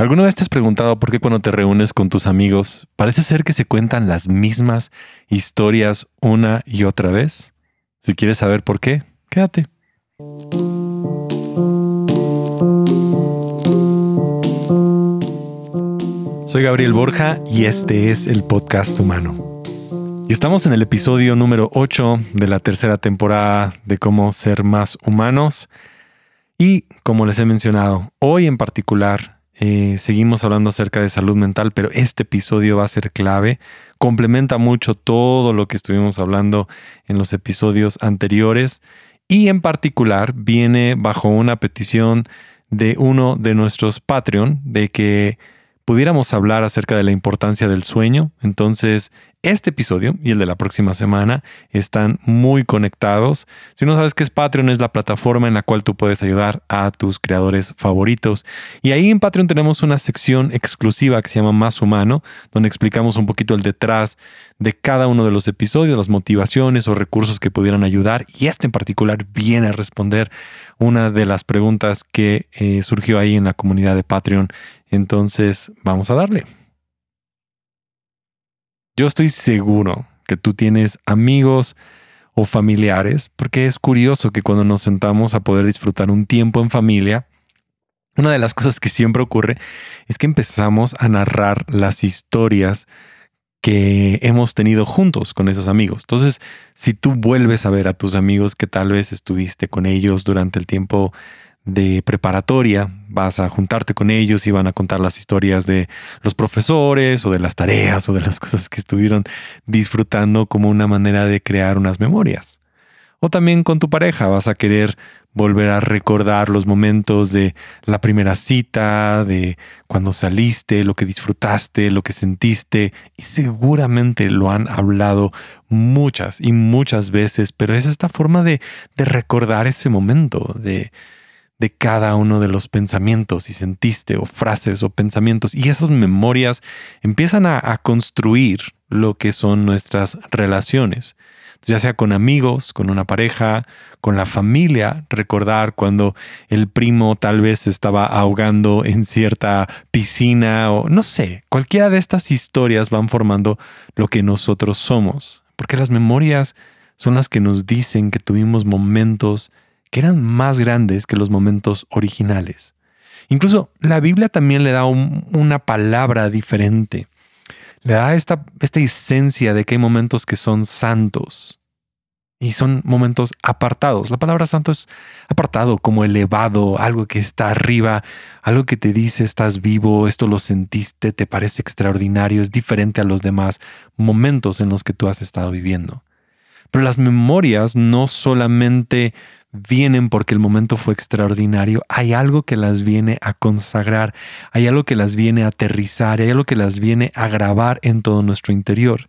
¿Alguna vez te has preguntado por qué cuando te reúnes con tus amigos parece ser que se cuentan las mismas historias una y otra vez? Si quieres saber por qué, quédate. Soy Gabriel Borja y este es el podcast humano. Y estamos en el episodio número 8 de la tercera temporada de cómo ser más humanos. Y como les he mencionado, hoy en particular eh, seguimos hablando acerca de salud mental, pero este episodio va a ser clave. Complementa mucho todo lo que estuvimos hablando en los episodios anteriores y en particular viene bajo una petición de uno de nuestros Patreon de que pudiéramos hablar acerca de la importancia del sueño. Entonces, este episodio y el de la próxima semana están muy conectados. Si no sabes qué es Patreon, es la plataforma en la cual tú puedes ayudar a tus creadores favoritos. Y ahí en Patreon tenemos una sección exclusiva que se llama Más Humano, donde explicamos un poquito el detrás de cada uno de los episodios, las motivaciones o recursos que pudieran ayudar. Y este en particular viene a responder una de las preguntas que eh, surgió ahí en la comunidad de Patreon entonces, vamos a darle. Yo estoy seguro que tú tienes amigos o familiares, porque es curioso que cuando nos sentamos a poder disfrutar un tiempo en familia, una de las cosas que siempre ocurre es que empezamos a narrar las historias que hemos tenido juntos con esos amigos. Entonces, si tú vuelves a ver a tus amigos que tal vez estuviste con ellos durante el tiempo de preparatoria, vas a juntarte con ellos y van a contar las historias de los profesores o de las tareas o de las cosas que estuvieron disfrutando como una manera de crear unas memorias. O también con tu pareja vas a querer volver a recordar los momentos de la primera cita, de cuando saliste, lo que disfrutaste, lo que sentiste, y seguramente lo han hablado muchas y muchas veces, pero es esta forma de, de recordar ese momento, de, de cada uno de los pensamientos y sentiste o frases o pensamientos y esas memorias empiezan a, construir lo que son nuestras relaciones, ya sea con amigos, con una pareja, con la familia, recordar cuando el primo tal vez estaba ahogando en cierta piscina o no sé, cualquiera de estas historias van formando lo que nosotros somos, porque las memorias son las que nos dicen que tuvimos momentos que eran más grandes que los momentos originales. Incluso la Biblia también le da una palabra diferente. Le da esta, esta esencia de que hay momentos que son santos y son momentos apartados. La palabra santo es apartado, como elevado, algo que está arriba, algo que te dice estás vivo, esto lo sentiste, te parece extraordinario, es diferente a los demás momentos en los que tú has estado viviendo. Pero las memorias no solamente vienen porque el momento fue extraordinario, hay algo que las viene a consagrar, hay algo que las viene a aterrizar, hay algo que las viene a grabar en todo nuestro interior.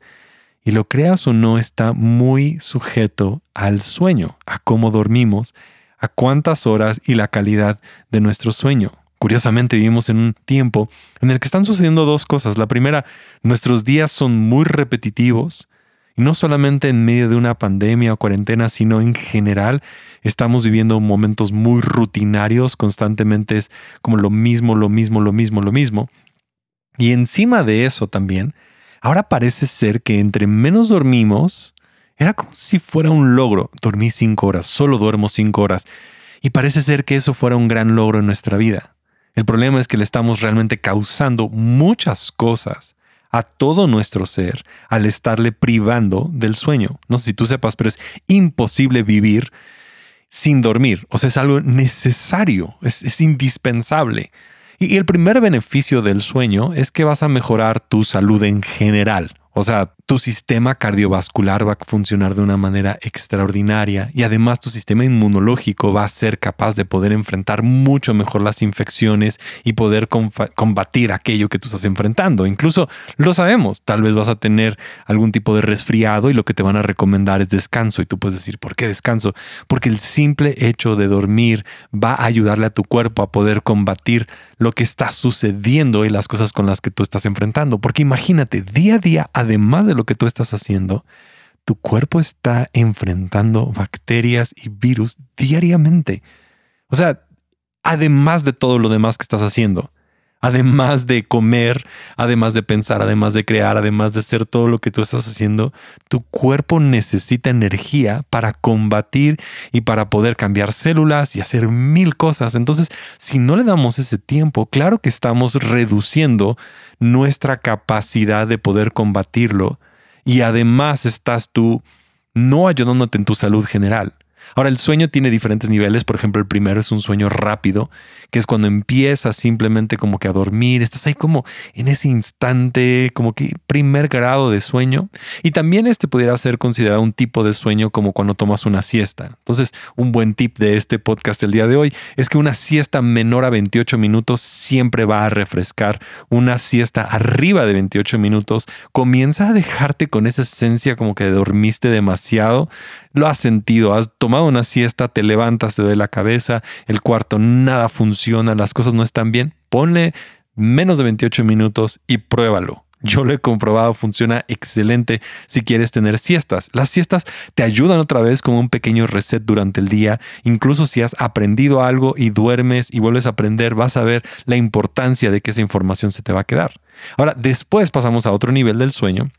Y lo creas o no está muy sujeto al sueño, a cómo dormimos, a cuántas horas y la calidad de nuestro sueño. Curiosamente vivimos en un tiempo en el que están sucediendo dos cosas. La primera, nuestros días son muy repetitivos, no solamente en medio de una pandemia o cuarentena, sino en general estamos viviendo momentos muy rutinarios, constantemente es como lo mismo, lo mismo, lo mismo, lo mismo. Y encima de eso también, ahora parece ser que entre menos dormimos, era como si fuera un logro. Dormí cinco horas, solo duermo cinco horas. Y parece ser que eso fuera un gran logro en nuestra vida. El problema es que le estamos realmente causando muchas cosas a todo nuestro ser al estarle privando del sueño. No sé si tú sepas, pero es imposible vivir sin dormir. O sea, es algo necesario, es, indispensable. y el primer beneficio del sueño es que vas a mejorar tu salud en general. O sea, tu sistema cardiovascular va a funcionar de una manera extraordinaria y además tu sistema inmunológico va a ser capaz de poder enfrentar mucho mejor las infecciones y poder combatir aquello que tú estás enfrentando. Incluso lo sabemos, tal vez vas a tener algún tipo de resfriado y lo que te van a recomendar es descanso y tú puedes decir, ¿por qué descanso? Porque el simple hecho de dormir va a ayudarle a tu cuerpo a poder combatir lo que está sucediendo y las cosas con las que tú estás enfrentando. Porque imagínate, día a día, además de lo que tú estás haciendo, tu cuerpo está enfrentando bacterias y virus diariamente. O sea, además de todo lo demás que estás haciendo. Además de comer, además de pensar, además de crear, además de hacer todo lo que tú estás haciendo, tu cuerpo necesita energía para combatir y para poder cambiar células y hacer mil cosas. Entonces, si no le damos ese tiempo, claro que estamos reduciendo nuestra capacidad de poder combatirlo y además estás tú no ayudándote en tu salud general. Ahora, el sueño tiene diferentes niveles. Por ejemplo, el primero es un sueño rápido, que es cuando empiezas simplemente como que a dormir. Estás ahí como en ese instante, como que primer grado de sueño. Y también este pudiera ser considerado un tipo de sueño como cuando tomas una siesta. Entonces, un buen tip de este podcast el día de hoy es que una siesta menor a 28 minutos siempre va a refrescar. Una siesta arriba de 28 minutos comienza a dejarte con esa esencia como que dormiste demasiado. Lo has sentido, has tomado una siesta, te levantas, te duele la cabeza, el cuarto nada funciona, las cosas no están bien. Ponle menos de 28 minutos y pruébalo. Yo lo he comprobado, funciona excelente si quieres tener siestas. Las siestas te ayudan otra vez como un pequeño reset durante el día. Incluso si has aprendido algo y duermes y vuelves a aprender, vas a ver la importancia de que esa información se te va a quedar. Ahora, después pasamos a otro nivel del sueño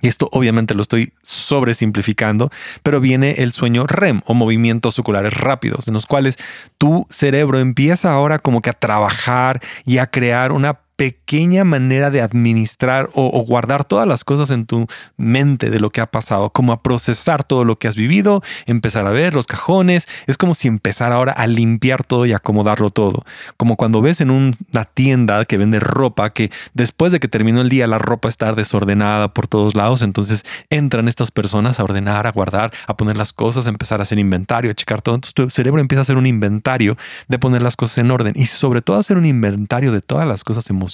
y esto obviamente lo estoy sobresimplificando, pero viene el sueño REM o movimientos oculares rápidos, en los cuales tu cerebro empieza ahora como que a trabajar y a crear una pequeña manera de administrar o, guardar todas las cosas en tu mente de lo que ha pasado, como a procesar todo lo que has vivido, empezar a ver los cajones. Es como si empezar ahora a limpiar todo y acomodarlo todo. Como cuando ves en una tienda que vende ropa que después de que terminó el día la ropa está desordenada por todos lados, entonces entran estas personas a ordenar, a guardar, a poner las cosas, a empezar a hacer inventario, a checar todo. Entonces tu cerebro empieza a hacer un inventario de poner las cosas en orden y sobre todo hacer un inventario de todas las cosas emocionales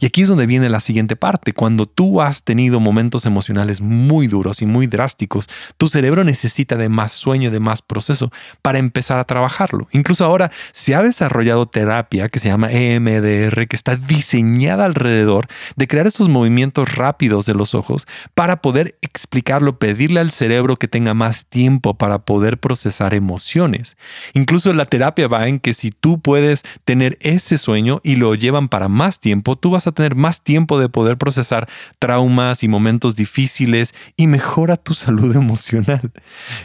y aquí es donde viene la siguiente parte. Cuando tú has tenido momentos emocionales muy duros y muy drásticos, tu cerebro necesita de más sueño, de más proceso para empezar a trabajarlo. Incluso ahora se ha desarrollado terapia que se llama EMDR, que está diseñada alrededor de crear estos movimientos rápidos de los ojos para poder explicarlo, pedirle al cerebro que tenga más tiempo para poder procesar emociones. Incluso la terapia va en que si tú puedes tener ese sueño y lo llevan para más tiempo, tú vas a tener más tiempo de poder procesar traumas y momentos difíciles y mejora tu salud emocional.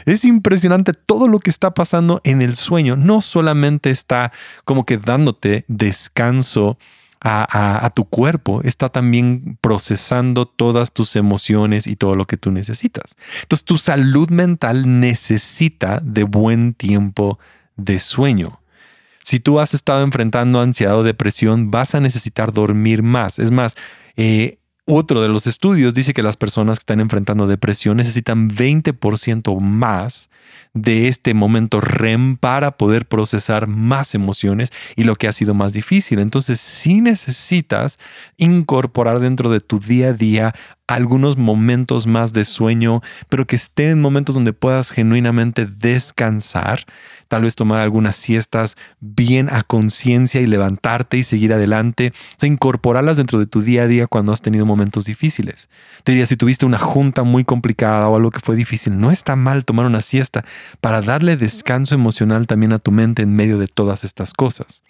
Es impresionante todo lo que está pasando en el sueño. No solamente está como que dándote descanso, a, a, tu cuerpo, está también procesando todas tus emociones y todo lo que tú necesitas. Entonces tu salud mental necesita de buen tiempo de sueño. Si tú has estado enfrentando ansiedad o depresión, vas a necesitar dormir más. Es más, eh, otro de los estudios dice que las personas que están enfrentando depresión necesitan 20% más de este momento REM para poder procesar más emociones y lo que ha sido más difícil. Entonces, si necesitas incorporar dentro de tu día a día algunos momentos más de sueño, pero que estén momentos donde puedas genuinamente descansar tal vez tomar algunas siestas bien a conciencia y levantarte y seguir adelante, o sea, incorporarlas dentro de tu día a día cuando has tenido momentos difíciles. Te diría, si tuviste una junta muy complicada o algo que fue difícil, no está mal tomar una siesta para darle descanso emocional también a tu mente en medio de todas estas cosas.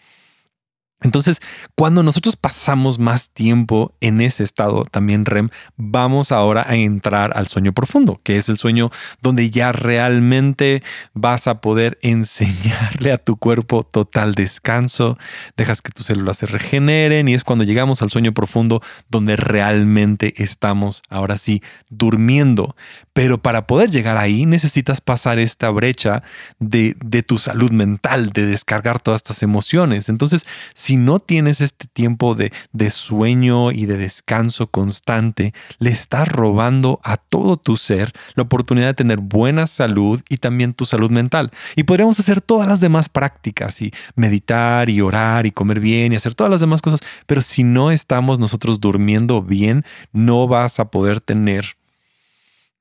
Entonces, cuando nosotros pasamos más tiempo en ese estado también REM, vamos ahora a entrar al sueño profundo, que es el sueño donde ya realmente vas a poder enseñarle a tu cuerpo total descanso, dejas que tus células se regeneren y es cuando llegamos al sueño profundo donde realmente estamos ahora sí durmiendo. Pero para poder llegar ahí necesitas pasar esta brecha de, de tu salud mental, de descargar todas estas emociones. Entonces, si no tienes este tiempo de, de sueño y de descanso constante, le estás robando a todo tu ser la oportunidad de tener buena salud y también tu salud mental. Y podríamos hacer todas las demás prácticas y meditar y orar y comer bien y hacer todas las demás cosas, pero si no estamos nosotros durmiendo bien, no vas a poder tener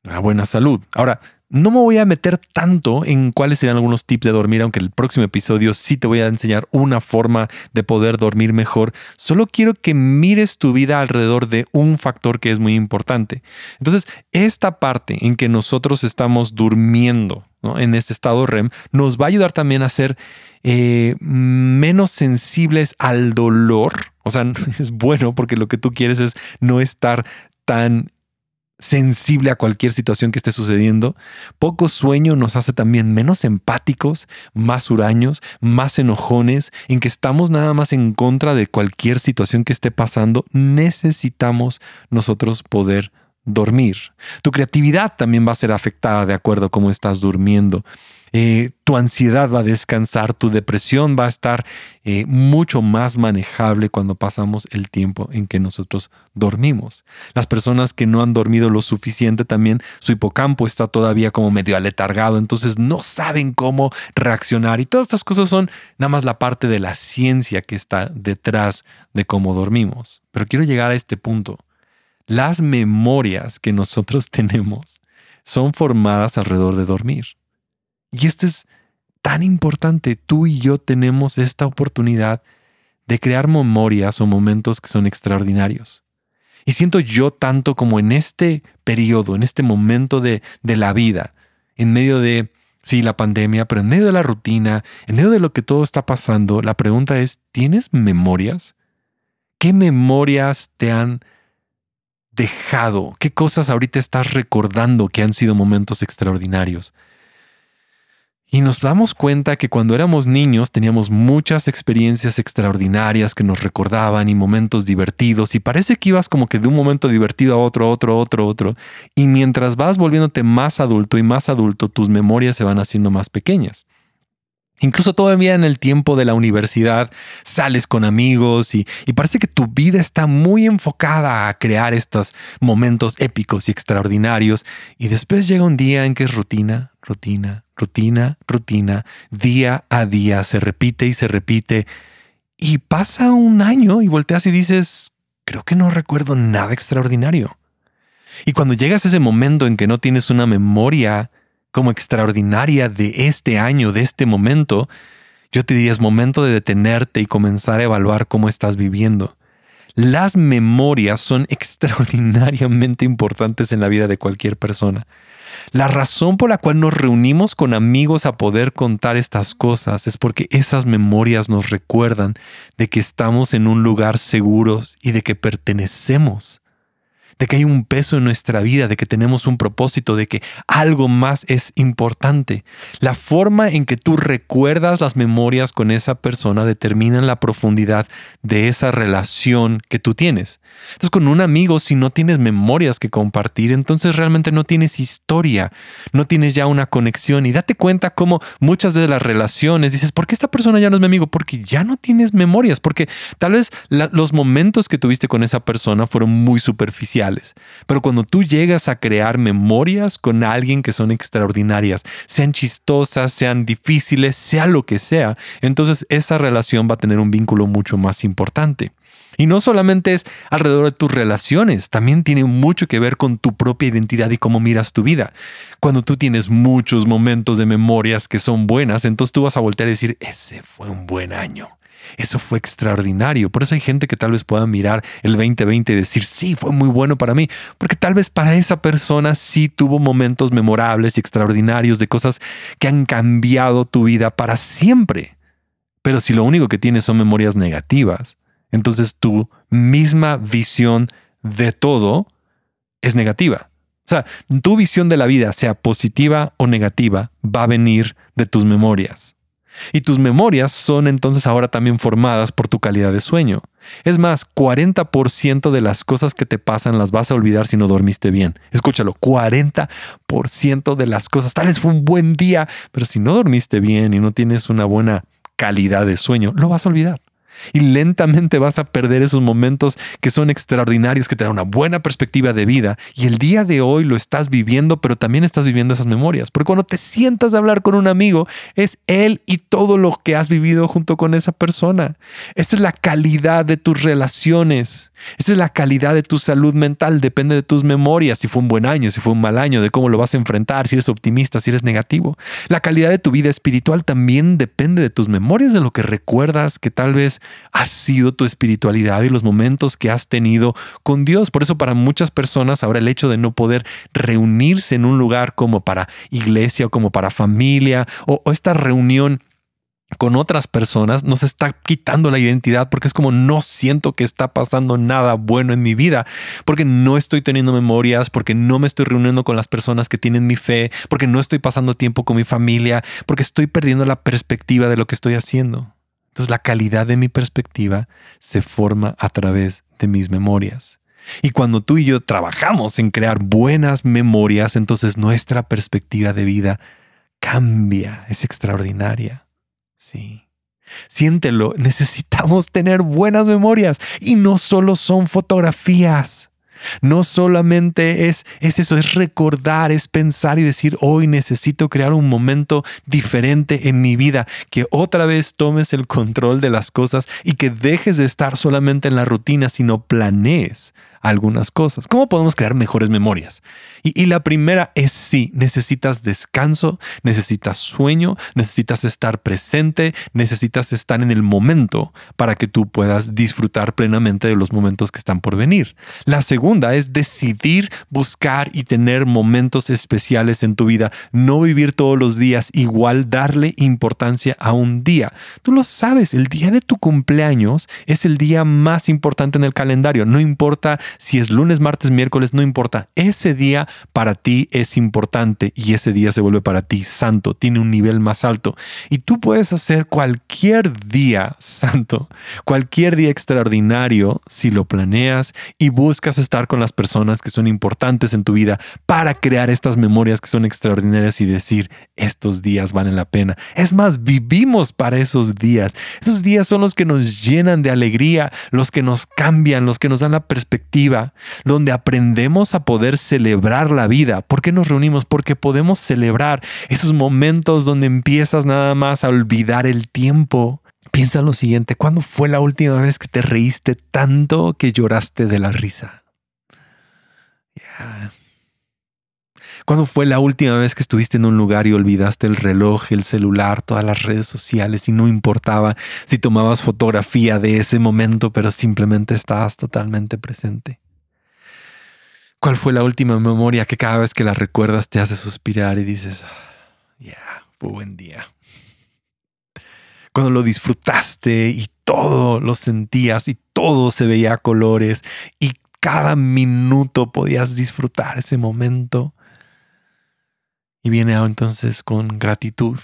una buena salud. Ahora, no me voy a meter tanto en cuáles serían algunos tips de dormir, aunque el próximo episodio sí te voy a enseñar una forma de poder dormir mejor. Solo quiero que mires tu vida alrededor de un factor que es muy importante. Entonces, esta parte en que nosotros estamos durmiendo en este estado REM, nos va a ayudar también a ser eh, menos sensibles al dolor. O sea, es bueno porque lo que tú quieres es no estar tan sensible a cualquier situación que esté sucediendo. Poco sueño nos hace también menos empáticos, más huraños, más enojones, en que estamos nada más en contra de cualquier situación que esté pasando. Necesitamos nosotros poder dormir. Tu creatividad también va a ser afectada de acuerdo a cómo estás durmiendo. Eh, tu ansiedad va a descansar, tu depresión va a estar eh, mucho más manejable cuando pasamos el tiempo en que nosotros dormimos. Las personas que no han dormido lo suficiente también, su hipocampo está todavía como medio aletargado, entonces no saben cómo reaccionar y todas estas cosas son nada más la parte de la ciencia que está detrás de cómo dormimos. Pero quiero llegar a este punto. Las memorias que nosotros tenemos son formadas alrededor de dormir. Y esto es tan importante. Tú y yo tenemos esta oportunidad de crear memorias o momentos que son extraordinarios. Y siento yo tanto como en este periodo, en este momento de, de la vida, en medio de, sí, la pandemia, pero en medio de la rutina, en medio de lo que todo está pasando, la pregunta es, ¿tienes memorias? ¿Qué memorias te han dejado? ¿Qué cosas ahorita estás recordando que han sido momentos extraordinarios? Y nos damos cuenta que cuando éramos niños teníamos muchas experiencias extraordinarias que nos recordaban y momentos divertidos y parece que ibas como que de un momento divertido a otro, otro, otro, otro. Y mientras vas volviéndote más adulto y más adulto, tus memorias se van haciendo más pequeñas. Incluso todavía en el tiempo de la universidad sales con amigos y, y, parece que tu vida está muy enfocada a crear estos momentos épicos y extraordinarios y después llega un día en que es rutina, rutina, rutina, rutina, día a día, se repite y se repite. Y pasa un año y volteas y dices, creo que no recuerdo nada extraordinario. Y cuando llegas a ese momento en que no tienes una memoria como extraordinaria de este año, de este momento, yo te diría es momento de detenerte y comenzar a evaluar cómo estás viviendo. Las memorias son extraordinariamente importantes en la vida de cualquier persona. La razón por la cual nos reunimos con amigos a poder contar estas cosas es porque esas memorias nos recuerdan de que estamos en un lugar seguro y de que pertenecemos de que hay un peso en nuestra vida, de que tenemos un propósito, de que algo más es importante. La forma en que tú recuerdas las memorias con esa persona determina la profundidad de esa relación que tú tienes. Entonces con un amigo, si no tienes memorias que compartir, entonces realmente no tienes historia, no tienes ya una conexión y date cuenta cómo muchas de las relaciones dices, ¿por qué esta persona ya no es mi amigo? Porque ya no tienes memorias, porque tal vez los momentos que tuviste con esa persona fueron muy superficiales pero cuando tú llegas a crear memorias con alguien que son extraordinarias, sean chistosas, sean difíciles, sea lo que sea, entonces esa relación va a tener un vínculo mucho más importante. Y no solamente es alrededor de tus relaciones, también tiene mucho que ver con tu propia identidad y cómo miras tu vida. Cuando tú tienes muchos momentos de memorias que son buenas, entonces tú vas a voltear y decir, ese fue un buen año. Eso fue extraordinario. Por eso hay gente que tal vez pueda mirar el 2020 y decir, sí, fue muy bueno para mí, porque tal vez para esa persona sí tuvo momentos memorables y extraordinarios de cosas que han cambiado tu vida para siempre. Pero si lo único que tienes son memorias negativas, entonces tu misma visión de todo es negativa. O sea, tu visión de la vida, sea positiva o negativa, va a venir de tus memorias. Y tus memorias son entonces ahora también formadas por tu calidad de sueño. Es más, 40% de las cosas que te pasan las vas a olvidar si no dormiste bien. Escúchalo, 40% de las cosas. Tal vez fue un buen día, pero si no dormiste bien y no tienes una buena calidad de sueño, lo vas a olvidar y lentamente vas a perder esos momentos que son extraordinarios, que te dan una buena perspectiva de vida y el día de hoy lo estás viviendo, pero también estás viviendo esas memorias, porque cuando te sientas a hablar con un amigo, es él y todo lo que has vivido junto con esa persona. Esa es la calidad de tus relaciones. Esa es la calidad de tu salud mental, depende de tus memorias, si fue un buen año, si fue un mal año, de cómo lo vas a enfrentar, si eres optimista, si eres negativo. La calidad de tu vida espiritual también depende de tus memorias, de lo que recuerdas, que tal vez ha sido tu espiritualidad y los momentos que has tenido con Dios. Por eso para muchas personas ahora el hecho de no poder reunirse en un lugar como para iglesia o como para familia o, o esta reunión con otras personas nos está quitando la identidad porque es como no siento que está pasando nada bueno en mi vida, porque no estoy teniendo memorias, porque no me estoy reuniendo con las personas que tienen mi fe, porque no estoy pasando tiempo con mi familia, porque estoy perdiendo la perspectiva de lo que estoy haciendo. Entonces la calidad de mi perspectiva se forma a través de mis memorias. Y cuando tú y yo trabajamos en crear buenas memorias, entonces nuestra perspectiva de vida cambia, es extraordinaria. Sí. Siéntelo, necesitamos tener buenas memorias y no solo son fotografías. No solamente es, es eso, es recordar, es pensar y decir, hoy necesito crear un momento diferente en mi vida, que otra vez tomes el control de las cosas y que dejes de estar solamente en la rutina, sino planees algunas cosas. ¿Cómo podemos crear mejores memorias? Y, la primera es sí, necesitas descanso, necesitas sueño, necesitas estar presente, necesitas estar en el momento para que tú puedas disfrutar plenamente de los momentos que están por venir. La segunda es decidir buscar y tener momentos especiales en tu vida, no vivir todos los días igual, darle importancia a un día. Tú lo sabes, el día de tu cumpleaños es el día más importante en el calendario, no importa si es lunes, martes, miércoles, no importa. Ese día para ti es importante y ese día se vuelve para ti santo, tiene un nivel más alto. Y tú puedes hacer cualquier día santo, cualquier día extraordinario si lo planeas y buscas estar con las personas que son importantes en tu vida para crear estas memorias que son extraordinarias y decir, estos días valen la pena. Es más, vivimos para esos días. Esos días son los que nos llenan de alegría, los que nos cambian, los que nos dan la perspectiva donde aprendemos a poder celebrar la vida. ¿Por qué nos reunimos? Porque podemos celebrar esos momentos donde empiezas nada más a olvidar el tiempo. Piensa en lo siguiente, ¿cuándo fue la última vez que te reíste tanto que lloraste de la risa? ¿Cuándo fue la última vez que estuviste en un lugar y olvidaste el reloj, el celular, todas las redes sociales y no importaba si tomabas fotografía de ese momento, pero simplemente estabas totalmente presente? ¿Cuál fue la última memoria que cada vez que la recuerdas te hace suspirar y dices, ya, fue buen día? Cuando lo disfrutaste y todo lo sentías y todo se veía a colores y cada minuto podías disfrutar ese momento. Y viene entonces con gratitud.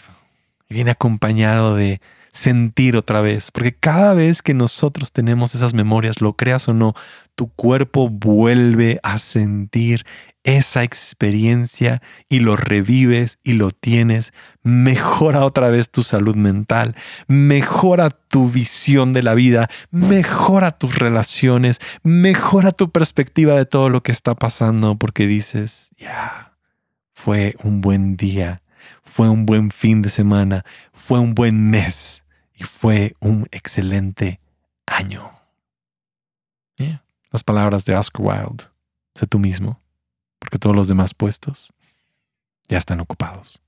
Y viene acompañado de sentir otra vez. Porque cada vez que nosotros tenemos esas memorias, lo creas o no, tu cuerpo vuelve a sentir esa experiencia y lo revives y lo tienes, mejora otra vez tu salud mental, mejora tu visión de la vida, mejora tus relaciones, mejora tu perspectiva de todo lo que está pasando porque dices, ya, fue un buen día, fue un buen fin de semana, fue un buen mes y fue un excelente año. Las palabras de Oscar Wilde. Sé tú mismo, porque todos los demás puestos ya están ocupados.